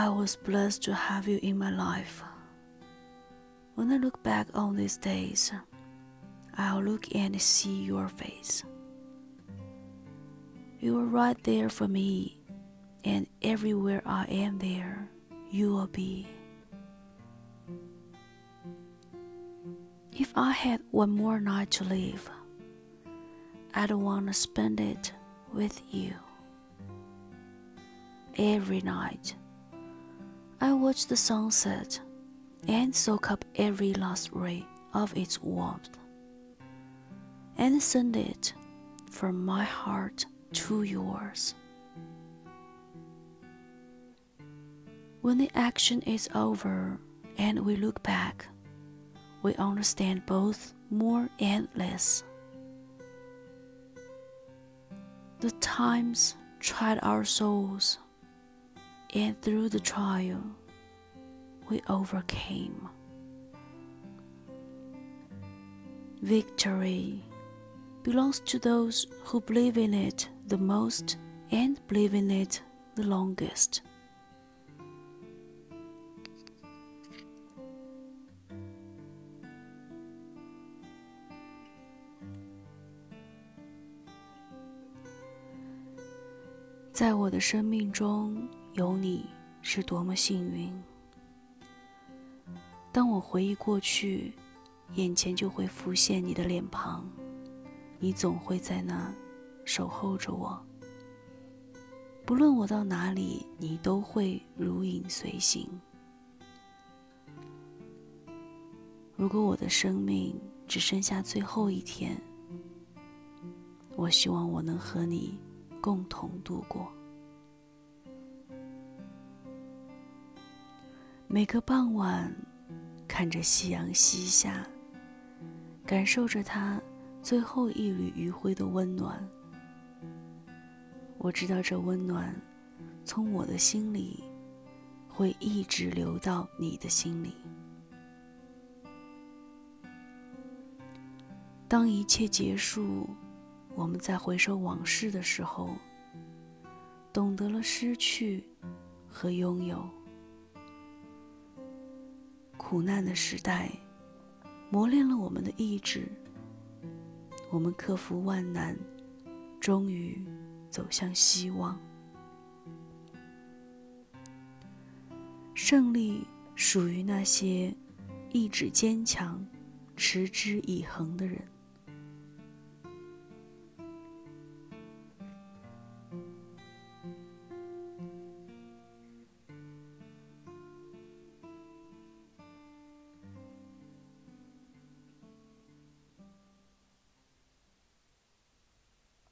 I was blessed to have you in my life. When I look back on these days, I'll look and see your face. You are right there for me, and everywhere I am there, you will be. If I had one more night to live, I'd want to spend it with you. Every night, I watch the sunset and soak up every last ray of its warmth and send it from my heart to yours. When the action is over and we look back, we understand both more and less. The times tried our souls, and through the trial, we overcame. Victory belongs to those who believe in it the most and believe in it the longest. 在我的生命中 有你是多么幸运。当我回忆过去，眼前就会浮现你的脸庞，你总会在那守候着我。不论我到哪里，你都会如影随形。如果我的生命只剩下最后一天，我希望我能和你。共同度过每个傍晚，看着夕阳西下，感受着它最后一缕余晖的温暖。我知道这温暖从我的心里会一直流到你的心里。当一切结束。我们在回首往事的时候，懂得了失去和拥有。苦难的时代磨练了我们的意志，我们克服万难，终于走向希望。胜利属于那些意志坚强、持之以恒的人。